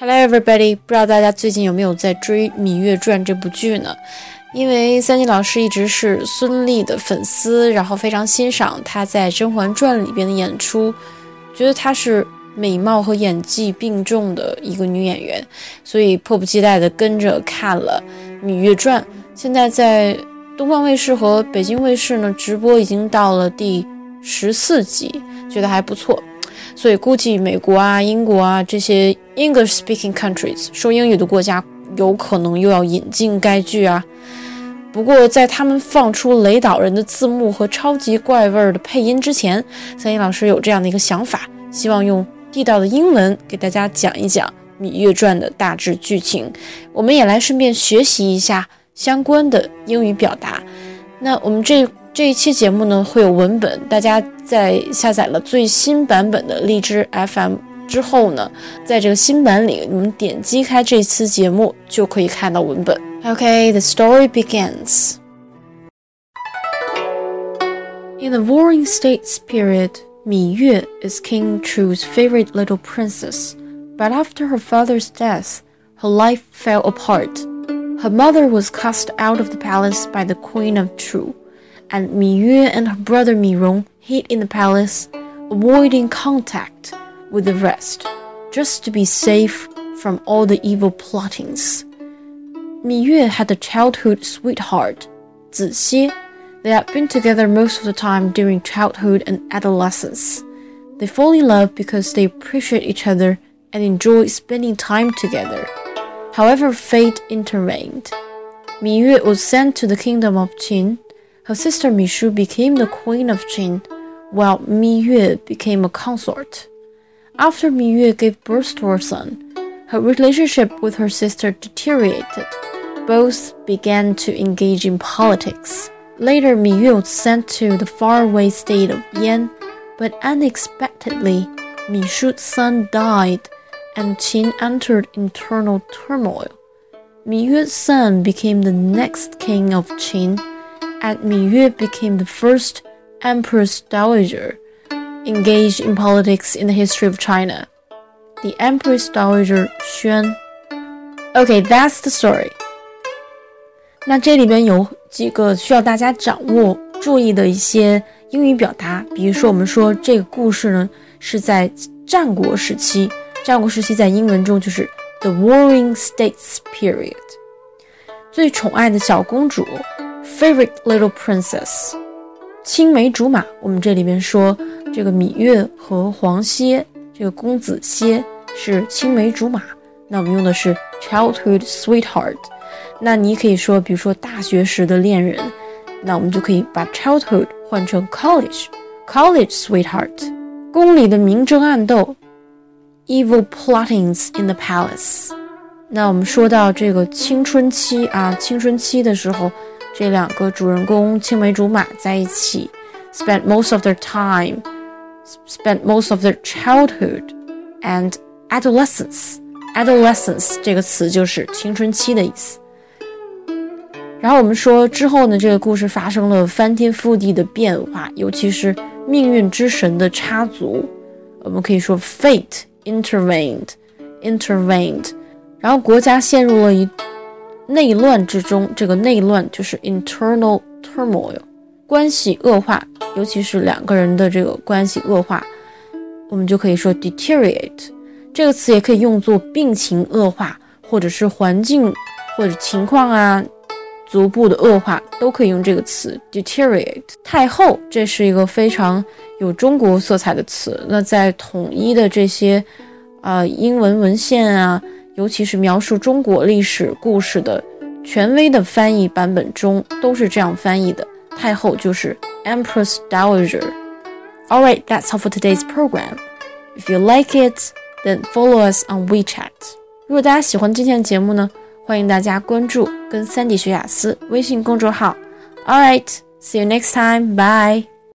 Hello, everybody！不知道大家最近有没有在追《芈月传》这部剧呢？因为三金老师一直是孙俪的粉丝，然后非常欣赏她在《甄嬛传》里边的演出，觉得她是美貌和演技并重的一个女演员，所以迫不及待地跟着看了《芈月传》。现在在东方卫视和北京卫视呢直播已经到了第十四集，觉得还不错。所以估计美国啊、英国啊这些 English-speaking countries 说英语的国家有可能又要引进该剧啊。不过在他们放出雷导人的字幕和超级怪味儿的配音之前，三一老师有这样的一个想法，希望用地道的英文给大家讲一讲《芈月传》的大致剧情。我们也来顺便学习一下相关的英语表达。那我们这。这一期节目呢会有文本，大家在下载了最新版本的荔枝 FM 之后呢，在这个新版里，你们点击开这次节目就可以看到文本。Okay, the story begins. In the Warring States period, Mi Yue is King Chu's favorite little princess, but after her father's death, her life fell apart. Her mother was cast out of the palace by the Queen of Chu and Mi Yue and her brother Mi Rong hid in the palace, avoiding contact with the rest, just to be safe from all the evil plottings. Mi Yue had a childhood sweetheart, Zi Xie. They had been together most of the time during childhood and adolescence. They fall in love because they appreciate each other and enjoy spending time together. However, fate intervened. Mi Yue was sent to the kingdom of Qin her sister Mi Shu became the queen of Qin, while Mi Yue became a consort. After Mi Yue gave birth to her son, her relationship with her sister deteriorated. Both began to engage in politics. Later, Mi Yue was sent to the faraway state of Yan, but unexpectedly, Mi Shu's son died, and Qin entered internal turmoil. Mi Yue's son became the next king of Qin and Mi Yue became the first Empress Dowager engaged in politics in the history of China. The Empress Dowager Xuan. Okay, that's the story. 那这里边有几个需要大家掌握、注意的一些英语表达，比如说我们说这个故事呢是在战国时期，战国时期在英文中就是 the Warring States period，最宠爱的小公主 Favorite little princess，青梅竹马。我们这里边说这个芈月和黄歇，这个公子歇是青梅竹马。那我们用的是 childhood sweetheart。那你可以说，比如说大学时的恋人，那我们就可以把 childhood 换成 college college sweetheart。宫里的明争暗斗，evil plottings in the palace。那我们说到这个青春期啊，青春期的时候。这两个主人公青梅竹马在一起，spent most of their time, spent most of their childhood and adolescence. Adolescence 这个词就是青春期的意思。然后我们说之后呢，这个故事发生了翻天覆地的变化，尤其是命运之神的插足。我们可以说 fate intervened, intervened，然后国家陷入了一。内乱之中，这个内乱就是 internal turmoil，关系恶化，尤其是两个人的这个关系恶化，我们就可以说 deteriorate 这个词也可以用作病情恶化，或者是环境或者情况啊逐步的恶化，都可以用这个词 deteriorate。太后，这是一个非常有中国色彩的词，那在统一的这些啊英文文献啊。尤其是描述中国历史故事的权威的翻译版本中，都是这样翻译的。太后就是 Empress Dowager。All right, that's all for today's program. If you like it, then follow us on WeChat. 如果大家喜欢今天的节目呢，欢迎大家关注跟三 D 学雅思微信公众号。All right, see you next time. Bye.